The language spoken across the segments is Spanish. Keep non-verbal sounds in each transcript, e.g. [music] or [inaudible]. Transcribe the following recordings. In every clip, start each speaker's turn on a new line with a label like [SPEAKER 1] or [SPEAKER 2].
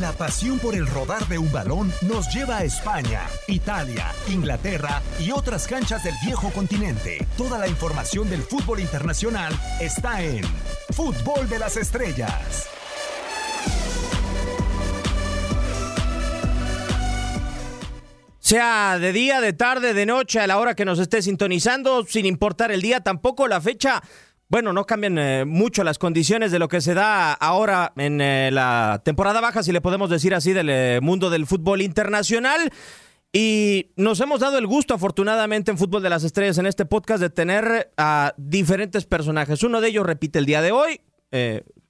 [SPEAKER 1] La pasión por el rodar de un balón nos lleva a España, Italia, Inglaterra y otras canchas del viejo continente. Toda la información del fútbol internacional está en Fútbol de las Estrellas.
[SPEAKER 2] Sea de día, de tarde, de noche, a la hora que nos esté sintonizando, sin importar el día, tampoco la fecha. Bueno, no cambian eh, mucho las condiciones de lo que se da ahora en eh, la temporada baja, si le podemos decir así, del eh, mundo del fútbol internacional. Y nos hemos dado el gusto, afortunadamente, en Fútbol de las Estrellas, en este podcast, de tener a diferentes personajes. Uno de ellos repite el día de hoy,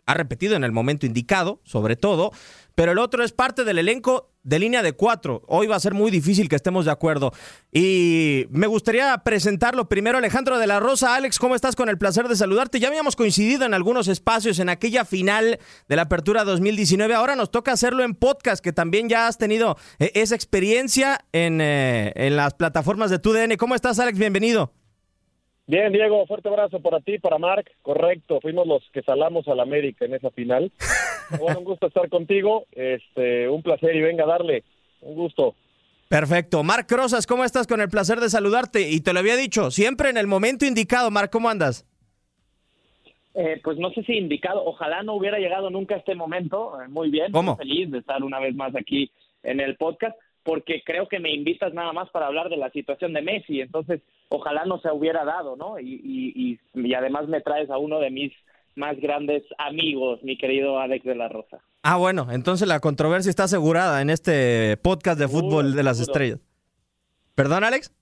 [SPEAKER 2] ha repetido en el momento indicado, sobre todo, pero el otro es parte del elenco de línea de cuatro. Hoy va a ser muy difícil que estemos de acuerdo. Y me gustaría presentarlo primero, Alejandro de la Rosa. Alex, ¿cómo estás? Con el placer de saludarte. Ya habíamos coincidido en algunos espacios en aquella final de la Apertura 2019. Ahora nos toca hacerlo en podcast, que también ya has tenido eh, esa experiencia en, eh, en las plataformas de TUDN. ¿Cómo estás, Alex? Bienvenido.
[SPEAKER 3] Bien, Diego, fuerte abrazo para ti, para Marc. Correcto, fuimos los que salamos al América en esa final. bueno, un gusto estar contigo. Este, un placer y venga a darle. Un gusto.
[SPEAKER 2] Perfecto. Marc Rosas, ¿cómo estás? Con el placer de saludarte. Y te lo había dicho, siempre en el momento indicado. Marc, ¿cómo andas?
[SPEAKER 4] Eh, pues no sé si indicado, ojalá no hubiera llegado nunca a este momento. Eh, muy bien,
[SPEAKER 2] ¿Cómo?
[SPEAKER 4] muy feliz de estar una vez más aquí en el podcast, porque creo que me invitas nada más para hablar de la situación de Messi. Entonces, ojalá no se hubiera dado, ¿no? Y, y, y, y además me traes a uno de mis más grandes amigos, mi querido Alex de la Rosa.
[SPEAKER 2] Ah, bueno, entonces la controversia está asegurada en este podcast de fútbol de las
[SPEAKER 3] seguro.
[SPEAKER 2] estrellas. ¿Perdón, Alex?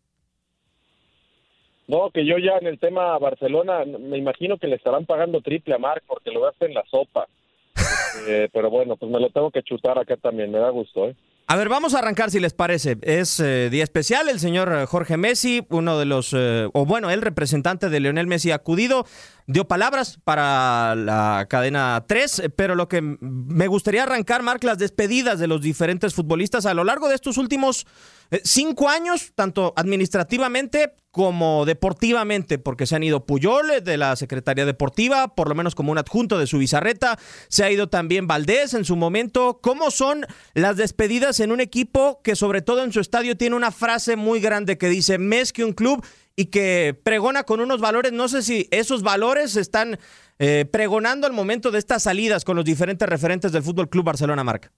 [SPEAKER 3] No, que yo ya en el tema Barcelona, me imagino que le estarán pagando triple a Marc porque lo gaste en la sopa. [laughs] Eh, pero bueno, pues me lo tengo que chutar acá también, me da gusto, ¿eh?
[SPEAKER 2] A ver, vamos a arrancar si les parece. Es eh, día especial, el señor eh, Jorge Messi, uno de los, eh, o bueno, el representante de Lionel Messi acudido, dio palabras para la cadena 3, eh, pero lo que me gustaría arrancar, Marc, las despedidas de los diferentes futbolistas a lo largo de estos últimos cinco años, tanto administrativamente como deportivamente, porque se han ido Puyol de la Secretaría Deportiva, por lo menos como un adjunto de su bizarreta, se ha ido también Valdés en su momento. ¿Cómo son las despedidas en un equipo que sobre todo en su estadio tiene una frase muy grande que dice, mes que un club y que pregona con unos valores, no sé si esos valores están eh, pregonando al momento de estas salidas con los diferentes referentes del Fútbol Club Barcelona, Marca?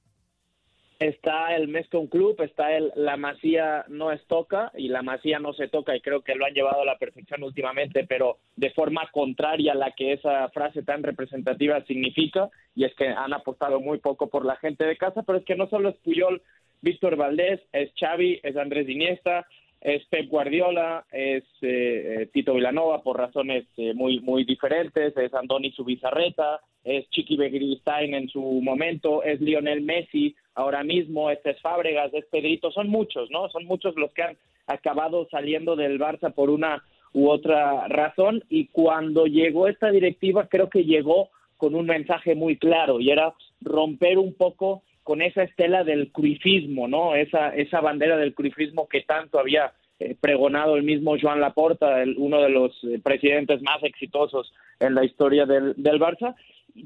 [SPEAKER 4] Está el Mescon Club, está el La Masía no es toca y La Masía no se toca y creo que lo han llevado a la perfección últimamente, pero de forma contraria a la que esa frase tan representativa significa y es que han apostado muy poco por la gente de casa, pero es que no solo es Puyol Víctor Valdés, es Xavi, es Andrés Iniesta, es Pep Guardiola, es eh, eh, Tito Vilanova por razones eh, muy muy diferentes, es Andoni Subizarreta, es Chiqui Begiristain en su momento, es Lionel Messi ahora mismo, este es Fábregas, es Pedrito, son muchos, ¿no? Son muchos los que han acabado saliendo del Barça por una u otra razón y cuando llegó esta directiva creo que llegó con un mensaje muy claro y era romper un poco con esa estela del cruifismo, ¿no? Esa, esa bandera del cruifismo que tanto había eh, pregonado el mismo Joan Laporta, uno de los eh, presidentes más exitosos en la historia del, del Barça,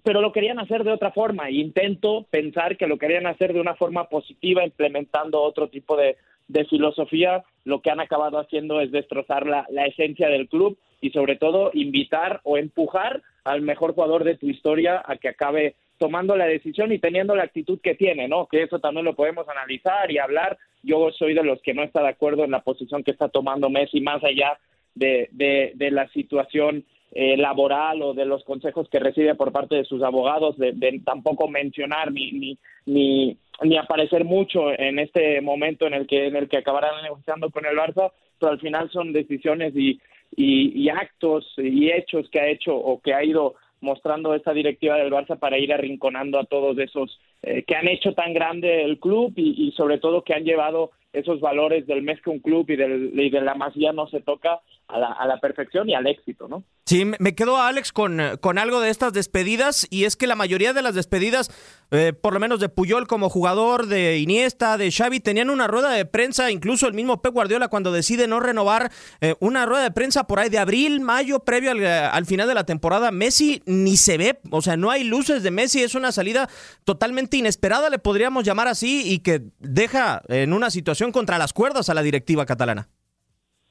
[SPEAKER 4] pero lo querían hacer de otra forma. Intento pensar que lo querían hacer de una forma positiva, implementando otro tipo de, de filosofía. Lo que han acabado haciendo es destrozar la, la esencia del club y sobre todo invitar o empujar al mejor jugador de tu historia a que acabe tomando la decisión y teniendo la actitud que tiene, ¿no? Que eso también lo podemos analizar y hablar. Yo soy de los que no está de acuerdo en la posición que está tomando Messi, más allá de, de, de la situación eh, laboral o de los consejos que recibe por parte de sus abogados, de, de tampoco mencionar ni, ni, ni, ni, aparecer mucho en este momento en el que en el que acabarán negociando con el Barça, pero al final son decisiones y, y, y actos y hechos que ha hecho o que ha ido mostrando esta directiva del Barça para ir arrinconando a todos esos eh, que han hecho tan grande el club y, sobre todo que han llevado esos valores del mes que un club y, del, y de la masía no se toca a la, a la, perfección y al éxito, ¿no?
[SPEAKER 2] Sí, me quedo Alex con, con algo de estas despedidas y es que la mayoría de las despedidas, eh, por lo menos de Puyol como jugador, de Iniesta, de Xavi, tenían una rueda de prensa, incluso el mismo Pep Guardiola cuando decide no renovar, eh, una rueda de prensa por ahí de abril, mayo, previo al, al, final de la temporada. Messi ni se ve, o sea, no hay luces de Messi, es una salida totalmente inesperada, le podríamos llamar así, y que deja en una situación contra las cuerdas a la directiva catalana.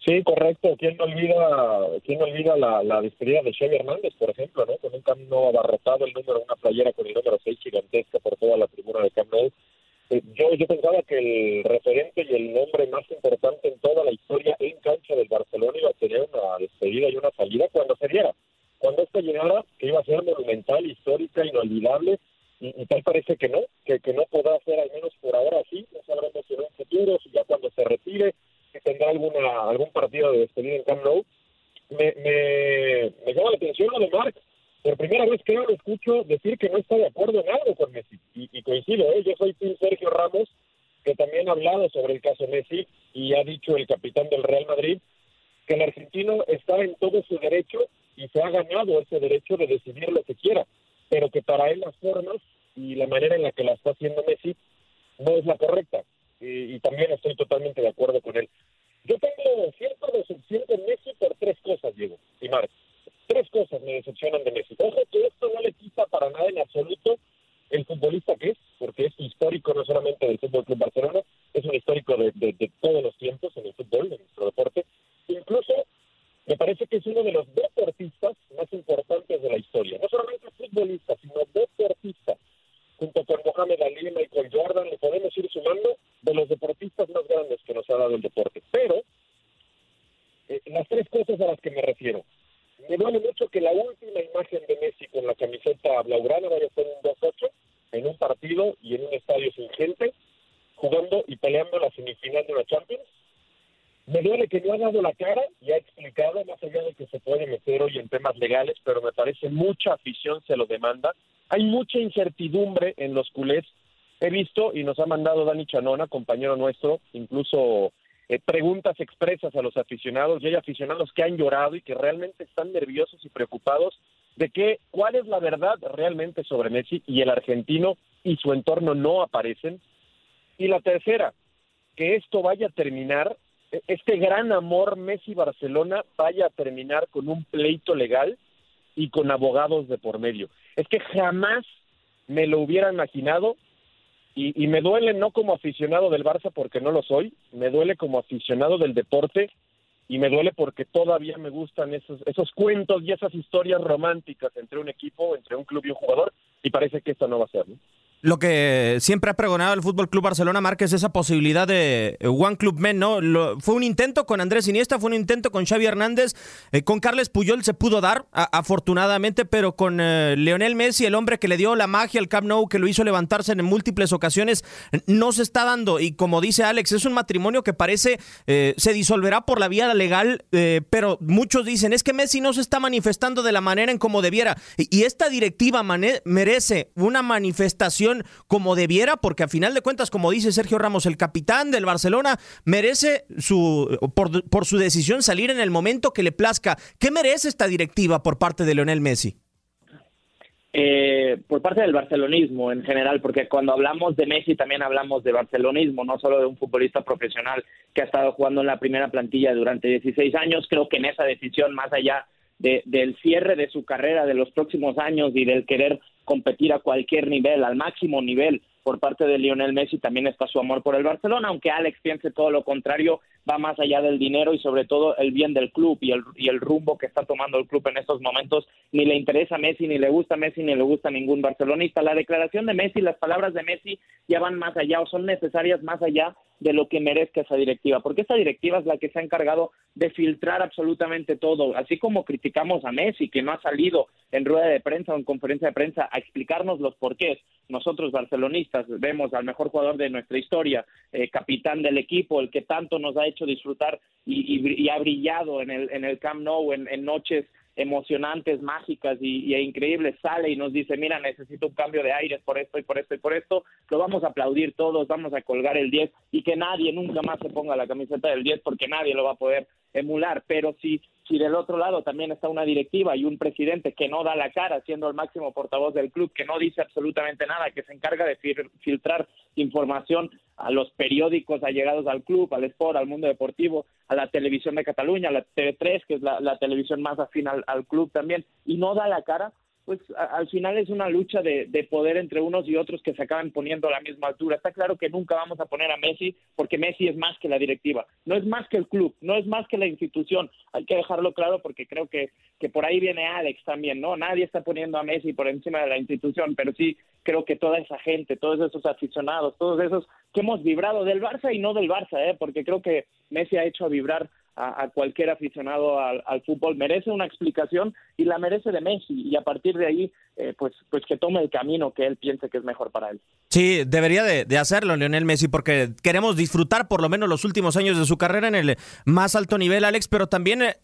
[SPEAKER 3] Sí, correcto. ¿Quién no olvida, quién no olvida la, despedida de Xavi Hernández, por ejemplo, ¿no? Con un camino abarrotado, el número, una playera con el número 6 gigantesca por toda la tribuna de Camp Nou. Eh, yo, yo pensaba que el referente y el nombre más importante en toda la historia en cancha del Barcelona iba a tener una despedida y una salida cuando se diera. Cuando esto llegara, que iba a ser monumental, histórica, inolvidable, y, y tal parece que no, que, que no podrá ser al menos por ahora así, no sabremos si en un futuro, si ya cuando se retire, que tendrá alguna algún partido de despedida en Camp Nou. Me, me, llama la atención lo de Marc. Por primera vez creo lo escucho decir que no está de acuerdo en algo con Messi. Y, y coincido, ¿eh? yo soy Tim Sergio Ramos, que también ha hablado sobre el caso Messi y ha dicho el capitán del Real Madrid que el argentino está en todo su derecho y se ha ganado ese derecho de decidir lo que quiera, pero que para él las formas y la manera en la que la está haciendo Messi no es la correcta. Y, y, también estoy totalmente de acuerdo con él. Yo tengo cierta decepción con Messi por tres cosas, Diego y Marc. Tres cosas me decepcionan de Messi. Ojo que esto no le quita para nada en absoluto el futbolista que es, porque es histórico no solamente del Fútbol Club Barcelona, es un histórico de, de, de todos los tiempos en el fútbol, en nuestro deporte. Incluso me parece que es uno de los deportistas más importantes de la historia. No solamente futbolista, sino deportista junto con Mohamed Ali, Michael Jordan, le podemos ir sumando de los deportistas más grandes que nos ha dado el deporte. Pero, eh, las tres cosas a las que me refiero. Me duele mucho que la última imagen de Messi con la camiseta blaugrana vaya a ser un 2-8 en un partido y en un estadio sin gente, jugando y peleando la semifinal de la Champions. Me duele que no ha dado la cara y ha explicado, más allá de que se puede meter hoy en temas legales, pero me parece mucha afición se lo demanda. Hay mucha He visto, y nos ha mandado Dani Chanona, compañero nuestro, incluso eh, preguntas expresas a los aficionados, y hay aficionados que han llorado y que realmente están nerviosos y preocupados de que cuál es la verdad realmente sobre Messi y el argentino y su entorno no aparecen. Y la tercera, que esto vaya a terminar este gran amor Messi-Barcelona vaya a terminar con un pleito legal y con abogados de por medio. Es que jamás me lo hubiera imaginado y, me duele no como aficionado del Barça porque no lo soy, me duele como aficionado del deporte y me duele porque todavía me gustan esos, esos cuentos y esas historias románticas entre un equipo, entre un club y un jugador y parece que esto no va a ser. ¿no?
[SPEAKER 2] Lo que siempre ha pregonado el Fútbol Club Barcelona Márquez esa posibilidad de eh, One Club Men, ¿no? fue un intento con Andrés Iniesta, fue un intento con Xavi Hernández, eh, con Carles Puyol se pudo dar, afortunadamente, pero con eh, Leonel Messi, el hombre que le dio la magia al Camp Nou, que lo hizo levantarse en múltiples ocasiones, no se está dando. Y como dice Alex, es un matrimonio que parece se disolverá por la vía legal, pero muchos dicen es que Messi no se está manifestando de la manera en como debiera. Y, esta directiva merece una manifestación como debiera, porque a final de cuentas, como dice Sergio Ramos, el capitán del Barcelona merece su, por, su decisión salir en el momento que le plazca. ¿Qué merece esta directiva por parte de Leonel Messi?
[SPEAKER 4] Eh, por parte del barcelonismo en general, porque cuando hablamos de Messi también hablamos de barcelonismo, no solo de un futbolista profesional que ha estado jugando en la primera plantilla durante 16 años. Creo que en esa decisión, más allá del cierre de su carrera de los próximos años y del querer competir a cualquier nivel, al máximo nivel por parte de Lionel Messi, también está su amor por el Barcelona, aunque Alex piense todo lo contrario, va más allá del dinero y sobre todo el bien del club y el, y el rumbo que está tomando el club en estos momentos. Ni le interesa a Messi, ni le gusta a Messi, ni le gusta a ningún barcelonista. La declaración de Messi, las palabras de Messi ya van más allá o son necesarias más allá de lo que merezca esa directiva, porque esa directiva es la que se ha encargado de filtrar absolutamente todo, así como criticamos a Messi, que no ha salido en rueda de prensa o en conferencia de prensa a explicarnos los porqués. Nosotros, barcelonistas, vemos al mejor jugador de nuestra historia, eh, capitán del equipo, el que tanto nos ha hecho disfrutar y, ha brillado en el, en el Camp Nou en, noches emocionantes, mágicas y, increíbles, sale y nos dice, mira, necesito un cambio de aires por esto y por esto y por esto, lo vamos a aplaudir todos, vamos a colgar el 10 y que nadie nunca más se ponga la camiseta del 10 porque nadie lo va a poder emular, pero si, si del otro lado también está una directiva y un presidente que no da la cara siendo el máximo portavoz del club, que no dice absolutamente nada, que se encarga de filtrar información a los periódicos allegados al club, al Sport, al mundo deportivo, a la televisión de Cataluña, a la TV3, que es la, televisión más afín al club también, y no da la cara, pues al final es una lucha de, poder entre unos y otros que se acaban poniendo a la misma altura. Está claro que nunca vamos a poner a Messi porque Messi es más que la directiva, no es más que el club, no es más que la institución. Hay que dejarlo claro porque creo que, que por ahí viene Alex también, ¿no? Nadie está poniendo a Messi por encima de la institución, pero sí creo que toda esa gente, todos esos aficionados, todos esos que hemos vibrado del Barça y no del Barça, ¿eh? porque creo que Messi ha hecho vibrar a, cualquier aficionado al, fútbol. Merece una explicación y la merece de Messi y a partir de ahí, eh, pues, pues que tome el camino que él piense que es mejor para él.
[SPEAKER 2] Sí, debería de, hacerlo Lionel Messi porque queremos disfrutar por lo menos los últimos años de su carrera en el más alto nivel, Alex, pero también eh,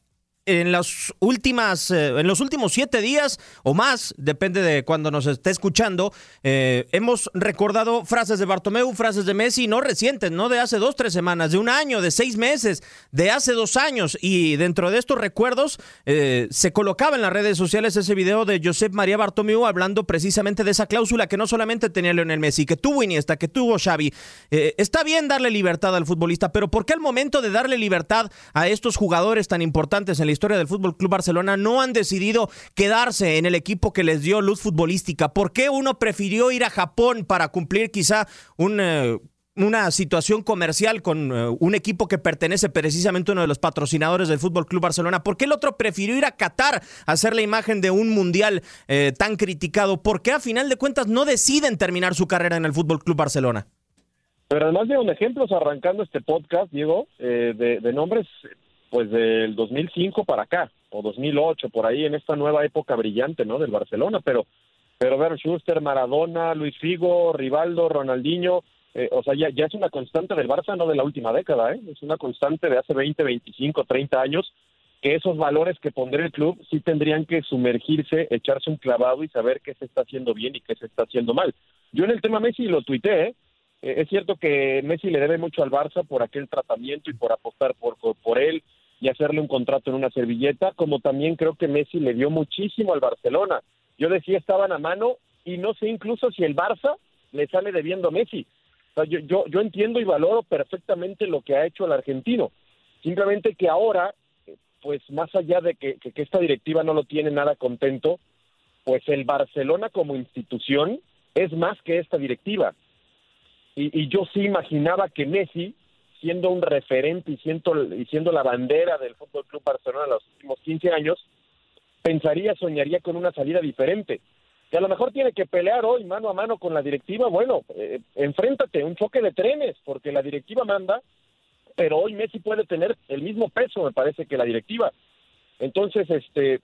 [SPEAKER 2] en las últimas, eh, en los últimos siete días o más, depende de cuando nos esté escuchando, eh, hemos recordado frases de Bartomeu, frases de Messi, no recientes, no de hace dos, tres semanas, de un año, de seis meses, de hace dos años. Y dentro de estos recuerdos eh, se colocaba en las redes sociales ese video de Josep María Bartomeu hablando precisamente de esa cláusula que no solamente tenía Leonel Messi, que tuvo Iniesta, que tuvo Xavi. está bien darle libertad al futbolista, pero ¿por qué al momento de darle libertad a estos jugadores tan importantes en la historia del Fútbol Club Barcelona no han decidido quedarse en el equipo que les dio luz futbolística? ¿Por qué uno prefirió ir a Japón para cumplir quizá eh, una situación comercial con eh, un equipo que pertenece precisamente a uno de los patrocinadores del Fútbol Club Barcelona. ¿Por qué el otro prefirió ir a Qatar a hacer la imagen de un mundial eh, tan criticado? ¿Por qué a final de cuentas no deciden terminar su carrera en el Fútbol Club Barcelona?
[SPEAKER 3] Pero además de un ejemplos arrancando este podcast, Diego, de, nombres pues del 2005 para acá, o 2008, por ahí en esta nueva época brillante, ¿no? Del Barcelona, pero, pero ver Schuster, Maradona, Luis Figo, Rivaldo, Ronaldinho, eh, o sea, ya, ya es una constante del Barça, no de la última década, ¿eh? Es una constante de hace 20, 25, 30 años, que esos valores que pondría el club sí tendrían que sumergirse, echarse un clavado y saber qué se está haciendo bien y qué se está haciendo mal. Yo en el tema Messi lo tuiteé, ¿eh? Eh, es cierto que Messi le debe mucho al Barça por aquel tratamiento y por apostar por, por él, y hacerle un contrato en una servilleta, como también creo que Messi le dio muchísimo al Barcelona. Yo decía estaban a mano y no sé incluso si el Barça le sale debiendo a Messi. yo, yo, yo entiendo y valoro perfectamente lo que ha hecho el argentino. Simplemente que ahora, pues más allá de que, que, esta directiva no lo tiene nada contento, pues el Barcelona como institución es más que esta directiva. Y, y yo sí imaginaba que Messi siendo un referente y siendo, y siendo la bandera del Fútbol Club Barcelona en los últimos 15 años, pensaría, soñaría con una salida diferente. que a lo mejor tiene que pelear hoy mano a mano con la directiva, bueno, eh, enfréntate, un choque de trenes, porque la directiva manda, pero hoy Messi puede tener el mismo peso, me parece, que la directiva. Entonces, este,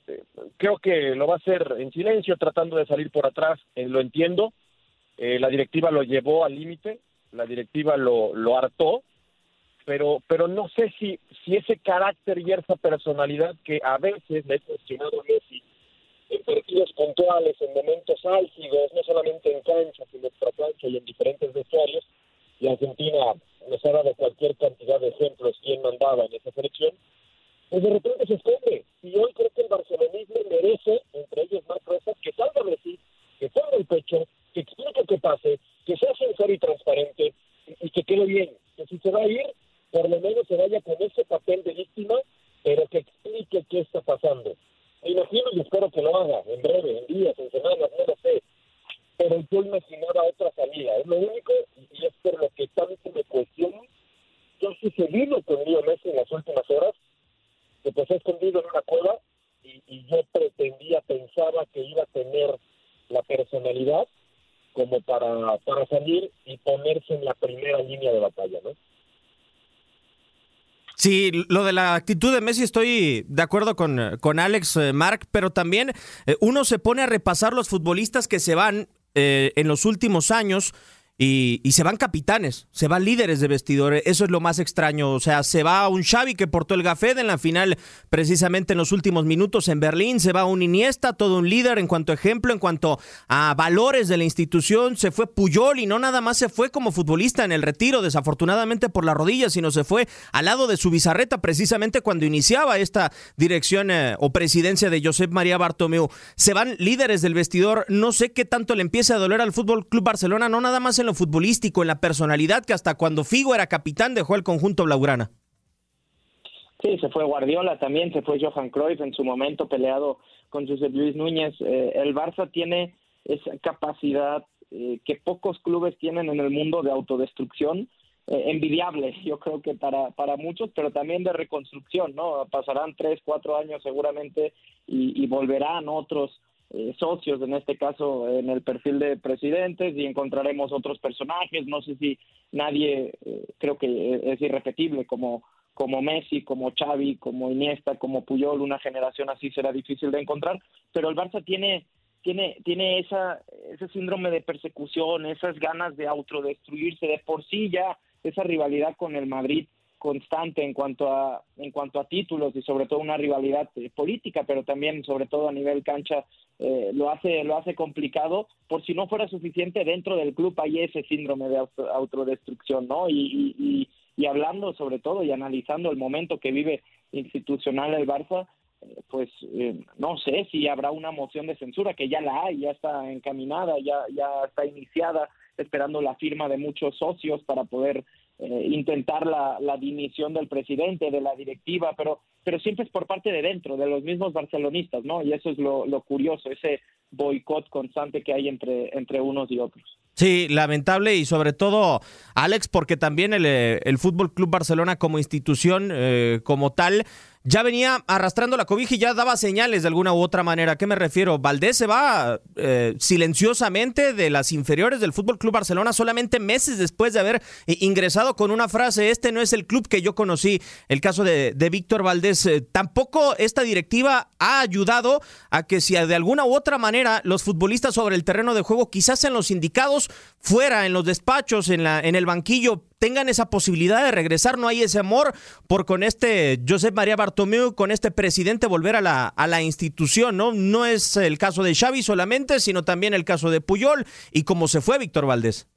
[SPEAKER 3] creo que lo va a hacer en silencio, tratando de salir por atrás, eh, lo entiendo. Eh, la directiva lo llevó al límite, la directiva lo, lo hartó, pero, pero no sé si, si ese carácter y esa personalidad que a veces le he cuestionado a Messi en partidos puntuales, en momentos álgidos, no solamente en cancha, sino en cancha y en diferentes vestuarios, y Argentina nos ha dado cualquier cantidad de ejemplos quién mandaba en esa selección, pues de repente se esconde. Y hoy creo que el barcelonismo merece, entre ellos Marc Rosas, que salga sí, que ponga el pecho, que explique qué pase, que sea sincero y transparente y, que quede bien. Que si se va a ir, por lo menos se vaya con ese papel de víctima, pero que explique qué está pasando. Imagino y espero que lo haga en breve, en días, en semanas, no lo sé. Pero yo imaginaba otra salida. Es lo único, y es por lo que tanto me cuestiono, que ha sucedido con Leo Messi en las últimas horas, que pues ha escondido en una cueva y, y yo pretendía, pensaba que iba a tener la personalidad como para, para salir y ponerse en la primera línea de batalla, ¿no?
[SPEAKER 2] Sí, lo de la actitud de Messi estoy de acuerdo con, con Alex eh, Mark, pero también eh, uno se pone a repasar los futbolistas que se van eh, en los últimos años y, se van capitanes, se van líderes de vestidores, eso es lo más extraño, o sea, se va un Xavi que portó el Gafed en la final precisamente en los últimos minutos en Berlín, se va un Iniesta, todo un líder en cuanto a ejemplo, en cuanto a valores de la institución, se fue Puyol y no nada más se fue como futbolista en el retiro, desafortunadamente por la rodilla, sino se fue al lado de su bizarreta precisamente cuando iniciaba esta dirección eh, o presidencia de Josep María Bartomeu. Se van líderes del vestidor, no sé qué tanto le empieza a doler al Fútbol Club Barcelona, no nada más en futbolístico, en la personalidad, que hasta cuando Figo era capitán dejó el conjunto blaugrana.
[SPEAKER 4] Sí, se fue Guardiola también, se fue Johan Cruyff en su momento peleado con José Luis Núñez. Eh, el Barça tiene esa capacidad eh, que pocos clubes tienen en el mundo de autodestrucción, eh, envidiable, yo creo que para, para muchos, pero también de reconstrucción, ¿no? Pasarán tres, cuatro años seguramente y, y volverán otros eh, socios, en este caso en el perfil de presidentes, y encontraremos otros personajes. No sé si nadie, eh, creo que es irrepetible como, como Messi, como Xavi, como Iniesta, como Puyol, una generación así será difícil de encontrar, pero el Barça tiene tiene tiene esa ese síndrome de persecución, esas ganas de autodestruirse de por sí ya esa rivalidad con el Madrid constante en cuanto a en cuanto a títulos y sobre todo una rivalidad eh, política pero también sobre todo a nivel cancha eh, lo hace lo hace complicado. Por si no fuera suficiente dentro del club hay ese síndrome de autodestrucción no y, y, y, hablando sobre todo y analizando el momento que vive institucional el Barça eh, pues no sé si habrá una moción de censura que ya la hay ya está encaminada ya ya está iniciada esperando la firma de muchos socios para poder eh, intentar la, la, dimisión del presidente, de la directiva, pero, pero siempre es por parte de dentro, de los mismos barcelonistas, ¿no? Y eso es lo, curioso, ese boicot constante que hay entre, entre unos y otros.
[SPEAKER 2] Sí, lamentable y sobre todo, Alex, porque también el, eh, el Fútbol Club Barcelona como institución, eh, como tal, ya venía arrastrando la cobija y ya daba señales de alguna u otra manera. ¿A qué me refiero? Valdés se va eh, silenciosamente de las inferiores del Fútbol Club Barcelona solamente meses después de haber eh, ingresado con una frase: Este no es el club que yo conocí. El caso de, Víctor Valdés. Eh, tampoco esta directiva ha ayudado a que, si de alguna u otra manera los futbolistas sobre el terreno de juego, quizás en los indicados, fuera, en los despachos, en, la, en el banquillo, tengan esa posibilidad de regresar. No hay ese amor por con este Josep María Bartomeu, con este presidente, volver a la, a la institución, ¿no? No es el caso de Xavi solamente, sino también el caso de Puyol y cómo se fue Víctor Valdés.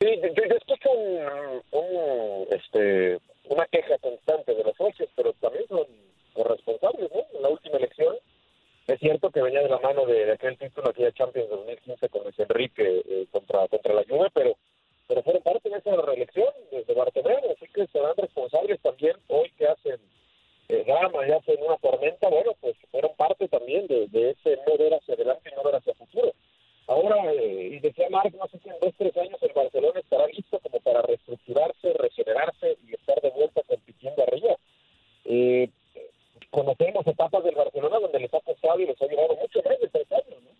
[SPEAKER 3] Sí, escucho un, un, este, una queja constante de los socios, pero también son corresponsables, ¿no? En la última elección es cierto que venía de la mano de, aquel título, aquella Champions 2015 con Luis Enrique eh, contra, contra la Juve, pero pero fueron parte de esa reelección desde Bartomeu, así que serán responsables también hoy que hacen eh, drama y hacen una tormenta, bueno, pues fueron parte también de, ese no ver hacia adelante y no ver hacia futuro. Ahora, eh, y decía Marc, no sé si en dos, tres años el Barcelona estará listo como para reestructurarse, regenerarse y estar de vuelta compitiendo arriba. Eh, conocemos etapas del Barcelona donde les ha costado y les ha llevado mucho más de tres años. ¿no?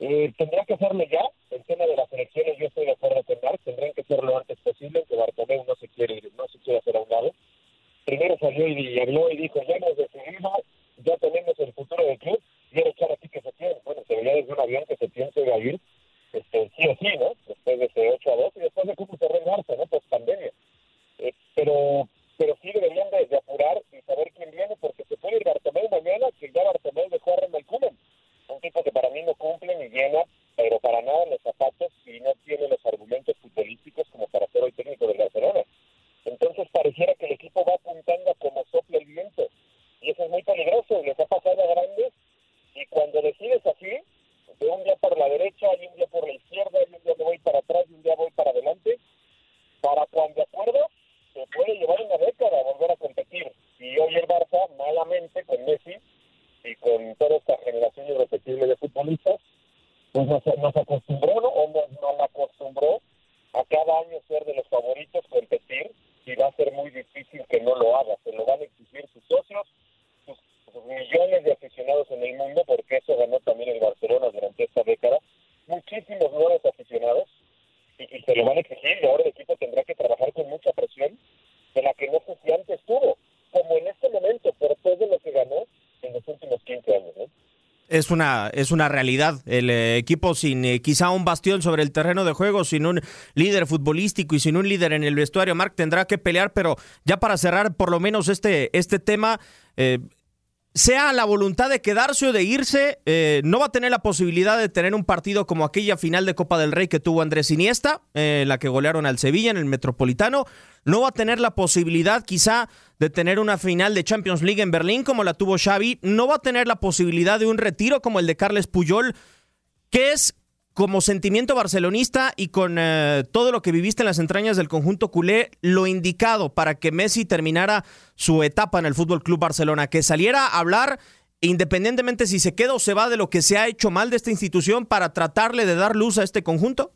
[SPEAKER 3] Eh, tendría que hacerlo ya, el tema de las elecciones yo estoy de acuerdo con Marc, tendrían que hacerlo lo antes posible, aunque Bartomeu no se quiere ir, no se quiere hacer a un lado. Primero salió y habló y dijo, ya nos decidimos, ya tenemos el futuro del club, quiero echar aquí que se quieren. Bueno, se veía desde un avión que
[SPEAKER 2] Es una, es una realidad. El eh, equipo sin eh, quizá un bastión sobre el terreno de juego, sin un líder futbolístico y sin un líder en el vestuario, Marc tendrá que pelear, pero ya para cerrar por lo menos este, este tema, eh, sea la voluntad de quedarse o de irse, eh, no va a tener la posibilidad de tener un partido como aquella final de Copa del Rey que tuvo Andrés Iniesta, eh, la que golearon al Sevilla en el Metropolitano. No va a tener la posibilidad quizá de tener una final de Champions League en Berlín como la tuvo Xavi. No va a tener la posibilidad de un retiro como el de Carles Puyol. ¿Qué es como sentimiento barcelonista y con eh, todo lo que viviste en las entrañas del conjunto culé, lo indicado para que Messi terminara su etapa en el Fútbol Club Barcelona, que saliera a hablar independientemente si se queda o se va de lo que se ha hecho mal de esta institución para tratarle de dar luz a este conjunto?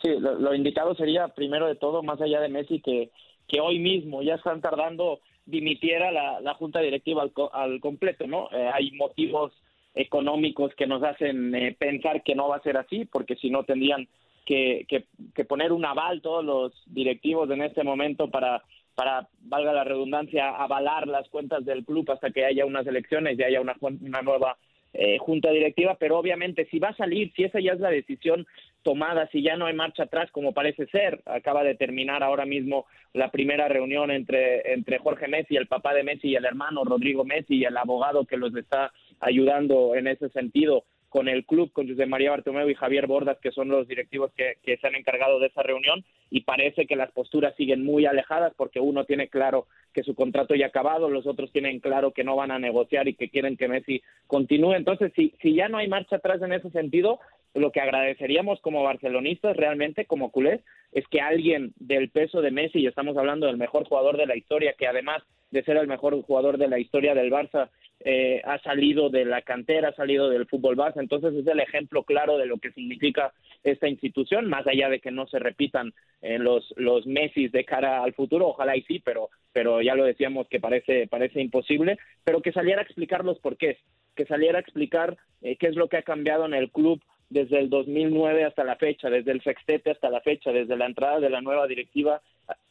[SPEAKER 4] Sí, lo, indicado sería primero de todo, más allá de Messi, que, que hoy mismo ya están tardando dimitiera la, la junta directiva al, al completo, ¿no? Eh, hay motivos económicos que nos hacen eh, pensar que no va a ser así, porque si no tendrían que, que, que, poner un aval todos los directivos en este momento para, para, valga la redundancia, avalar las cuentas del club hasta que haya unas elecciones y haya una, una nueva eh, junta directiva, pero obviamente si va a salir, si esa ya es la decisión tomada, si ya no hay marcha atrás como parece ser, acaba de terminar ahora mismo la primera reunión entre, entre Jorge Messi, el papá de Messi y el hermano Rodrigo Messi y el abogado que los está ayudando en ese sentido con el club, con José María Bartomeu y Javier Bordas, que son los directivos que, que, se han encargado de esa reunión, y parece que las posturas siguen muy alejadas porque uno tiene claro que su contrato ya ha acabado, los otros tienen claro que no van a negociar y que quieren que Messi continúe. Entonces, si, si ya no hay marcha atrás en ese sentido, lo que agradeceríamos como barcelonistas realmente, como culés, es que alguien del peso de Messi, y estamos hablando del mejor jugador de la historia, que además de ser el mejor jugador de la historia del Barça, eh, ha salido de la cantera, ha salido del fútbol base, entonces es el ejemplo claro de lo que significa esta institución, más allá de que no se repitan eh, los los Messi de cara al futuro, ojalá y sí, pero pero ya lo decíamos que parece parece imposible, pero que saliera a explicar los porqués, que saliera a explicar eh, qué es lo que ha cambiado en el club desde el 2009 hasta la fecha, desde el sextete hasta la fecha, desde la entrada de la nueva directiva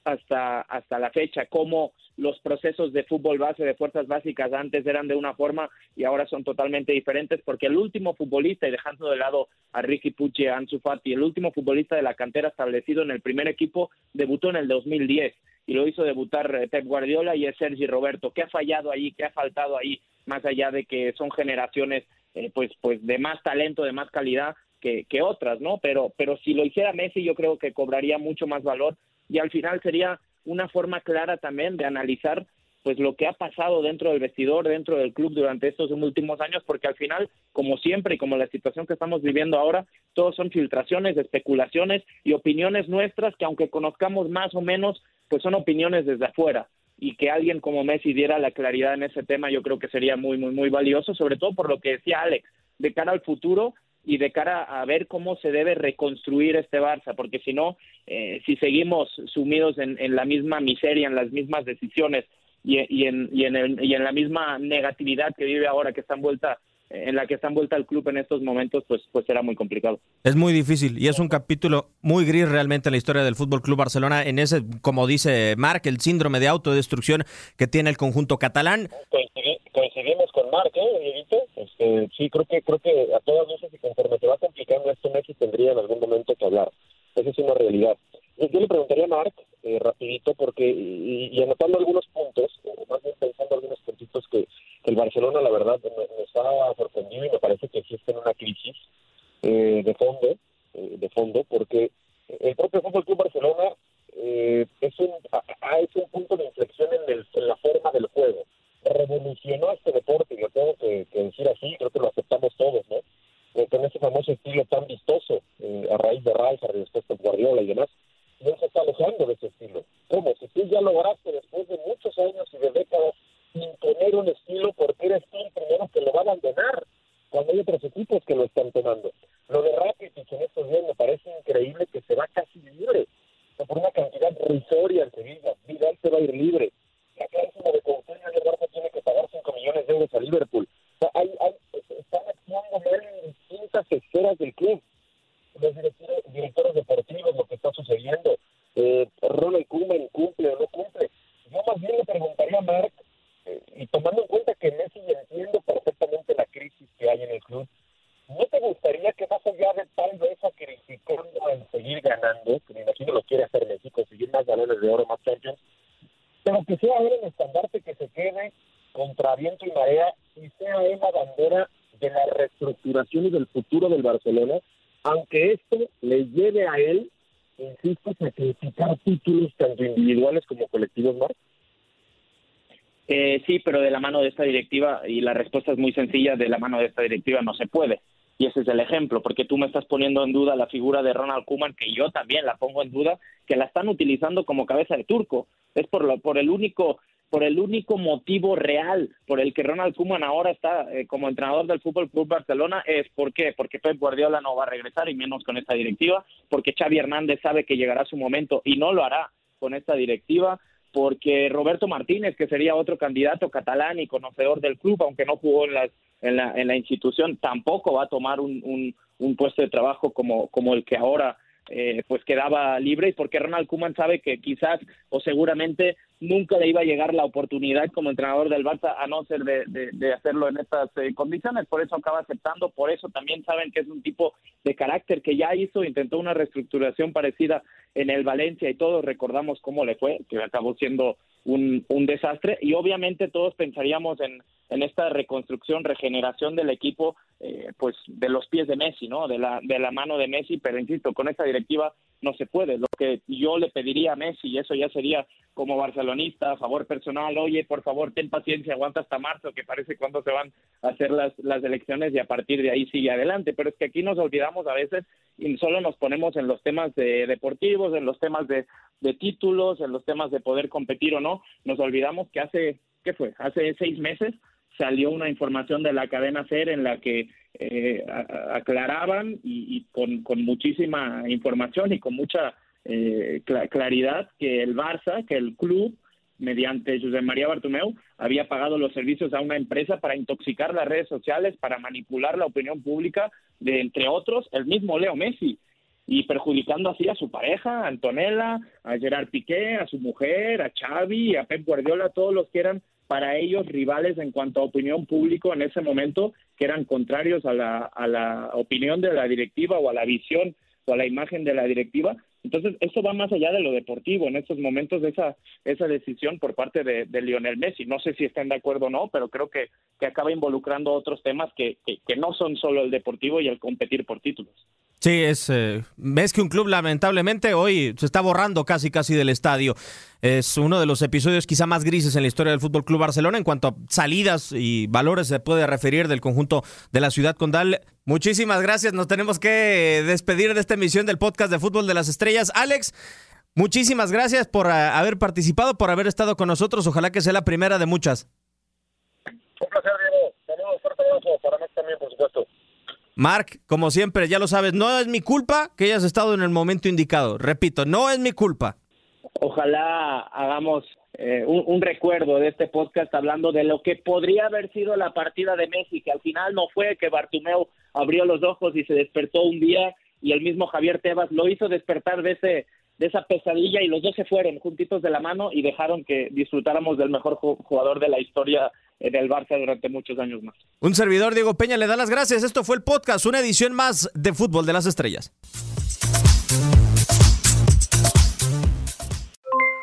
[SPEAKER 4] hasta, hasta la fecha, cómo los procesos de fútbol base, de fuerzas básicas antes eran de una forma y ahora son totalmente diferentes, porque el último futbolista, y dejando de lado a Ricky Pucci a Ansu Fati, el último futbolista de la cantera establecido en el primer equipo debutó en el 2010 y lo hizo debutar Pep Guardiola y es Sergi Roberto. ¿Qué ha fallado ahí? ¿Qué ha faltado ahí? Más allá de que son generaciones eh, pues, pues de más talento, de más calidad que, que otras, ¿no? Pero, pero si lo hiciera Messi, yo creo que cobraría mucho más valor y al final sería una forma clara también de analizar pues lo que ha pasado dentro del vestidor, dentro del club durante estos últimos años, porque al final, como siempre y como la situación que estamos viviendo ahora, todos son filtraciones, especulaciones y opiniones nuestras que aunque conozcamos más o menos, pues son opiniones desde afuera y que alguien como Messi diera la claridad en ese tema, yo creo que sería muy, muy, muy valioso, sobre todo por lo que decía Alex, de cara al futuro y de cara a ver cómo se debe reconstruir este Barça, porque si no, eh, si seguimos sumidos en, la misma miseria, en las mismas decisiones y, y, en, y, en y en la misma negatividad que vive ahora, que está envuelta en la que está envuelta el club en estos momentos, pues, pues será muy complicado.
[SPEAKER 2] Es muy difícil y es un capítulo muy gris realmente en la historia del Fútbol Club Barcelona, en ese, como dice Marc, el síndrome de autodestrucción que tiene el conjunto catalán.
[SPEAKER 3] Coincidimos con Marc, ¿eh, este, sí, creo que, creo que a todas luces y conforme te va complicando esto, Messi tendría en algún momento que hablar. Esa es una realidad. Yo le preguntaría a Marc, eh, rapidito, porque, y, anotando algunos puntos, más bien pensando algunos puntitos que, el Barcelona, la verdad, me, está sorprendido y me parece que existe una crisis eh, de fondo, eh, de fondo, porque el propio Fútbol Club Barcelona es, un, es un punto de inflexión en, el, en la forma del juego. Revolucionó este deporte, y lo tengo que, decir así, creo que lo aceptamos todos, ¿no? con ese famoso estilo tan vistoso a raíz de Rijkaard y después de Guardiola y demás no se está alejando de ese estilo. ¿Cómo? Si tú ya lograste después de muchos años y de décadas imponer un estilo porque eres tú el primero que lo va a abandonar cuando hay otros equipos que lo están tomando. Lo de Rakitic en estos días me parece increíble que se va casi libre, por una cantidad risoria en Sevilla. Vidal se va a ir libre. La cláusula de Coutinho de Barça tiene que pagar 5 millones de euros a Liverpool. O sea, hay, hay, están actuando mal en distintas esferas del club los directores, deportivos, lo que está sucediendo. Eh, Ronald Koeman cumple o no cumple. Yo más bien le preguntaría a Mark, eh, y tomando en cuenta que Messi entiendo perfectamente la crisis que hay en el club, ¿no te gustaría que más allá de tal vez sacrificando en seguir ganando, que me imagino lo quiere hacer Messi, conseguir más balones de oro, más Champions, pero que sea él el estandarte que se quede contra viento y marea y sea él la bandera de la reestructuración y del futuro del Barcelona aunque esto le lleve a él, insisto, sacrificar títulos tanto individuales como colectivos, ¿no?
[SPEAKER 4] Eh, sí, pero de la mano de esta directiva, y la respuesta es muy sencilla, de la mano de esta directiva no se puede. Y ese es el ejemplo, porque tú me estás poniendo en duda la figura de Ronald Koeman, que yo también la pongo en duda, que la están utilizando como cabeza de turco. Es por, lo, por el único por el único motivo real por el que Ronald Koeman ahora está eh, como entrenador del Fútbol Club Barcelona es ¿por? Porque Pep Guardiola no va a regresar y menos con esta directiva, porque Xavi Hernández sabe que llegará su momento y no lo hará con esta directiva, porque Roberto Martínez, que sería otro candidato catalán y conocedor del club, aunque no jugó en, las, en, la, en la institución, tampoco va a tomar un, un, un puesto de trabajo como, como el que ahora eh, pues quedaba libre y porque Ronald Koeman sabe que quizás o seguramente nunca le iba a llegar la oportunidad como entrenador del Barça a no ser de, hacerlo en estas eh, condiciones, por eso acaba aceptando, por eso también saben que es un tipo de carácter que ya hizo, intentó una reestructuración parecida en el Valencia y todos recordamos cómo le fue, que acabó siendo un, un desastre. Y obviamente todos pensaríamos en, en esta reconstrucción, regeneración del equipo, eh, pues de los pies de Messi, ¿no? De la, de la mano de Messi, pero insisto, con esta directiva no se puede. Lo que yo le pediría a Messi, y eso ya sería como barcelonista, a favor personal, oye, por favor, ten paciencia, aguanta hasta marzo, que parece cuando se van a hacer las, las elecciones y a partir de ahí sigue adelante. Pero es que aquí nos olvidamos a veces y solo nos ponemos en los temas de deportivos, en los temas de, de títulos, en los temas de poder competir o no. Nos olvidamos que hace, ¿qué fue? Hace seis meses salió una información de la cadena SER en la que eh, aclaraban y, con, con, muchísima información y con mucha eh, claridad que el Barça, que el club, mediante José María Bartomeu, había pagado los servicios a una empresa para intoxicar las redes sociales, para manipular la opinión pública de, entre otros, el mismo Leo Messi y perjudicando así a su pareja, a Antonella, a Gerard Piqué, a su mujer, a Xavi, a Pep Guardiola, todos los que eran para ellos rivales en cuanto a opinión pública en ese momento, que eran contrarios a la, a la opinión de la directiva o a la visión o a la imagen de la directiva. Entonces, eso va más allá de lo deportivo en estos momentos, esa, esa decisión por parte de, de Lionel Messi. No sé si están de acuerdo o no, pero creo que, que acaba involucrando otros temas que, que no son solo el deportivo y el competir por títulos.
[SPEAKER 2] Sí, es, eh, que un club lamentablemente hoy se está borrando casi casi del estadio. Es uno de los episodios quizá más grises en la historia del Fútbol Club Barcelona en cuanto a salidas y valores se puede referir del conjunto de la ciudad condal. Muchísimas gracias, nos tenemos que despedir de esta emisión del podcast de Fútbol de las Estrellas. Alex, muchísimas gracias por eh, haber participado, por haber estado con nosotros. Ojalá que sea la primera de muchas.
[SPEAKER 3] Un placer, Diego. Saludos, fuerte abrazo para mí también, por supuesto.
[SPEAKER 2] Mark, como siempre, ya lo sabes, no es mi culpa que hayas estado en el momento indicado. Repito, no es mi culpa.
[SPEAKER 4] Ojalá hagamos eh, un, un, recuerdo de este podcast hablando de lo que podría haber sido la partida de que al final no fue que Bartumeo abrió los ojos y se despertó un día y el mismo Javier Tebas lo hizo despertar de ese de esa pesadilla y los dos se fueron juntitos de la mano y dejaron que disfrutáramos del mejor jugador de la historia en el Barça durante muchos años más.
[SPEAKER 2] Un servidor, Diego Peña, le da las gracias. Esto fue el podcast, una edición más de Fútbol de las Estrellas.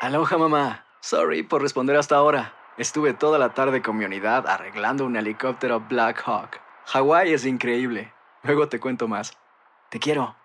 [SPEAKER 5] Aloha mamá. Sorry por responder hasta ahora. Estuve toda la tarde con mi unidad arreglando un helicóptero Black Hawk. Hawái es increíble. Luego te cuento más. Te quiero.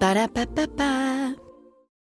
[SPEAKER 6] Ba-da-ba-ba-ba.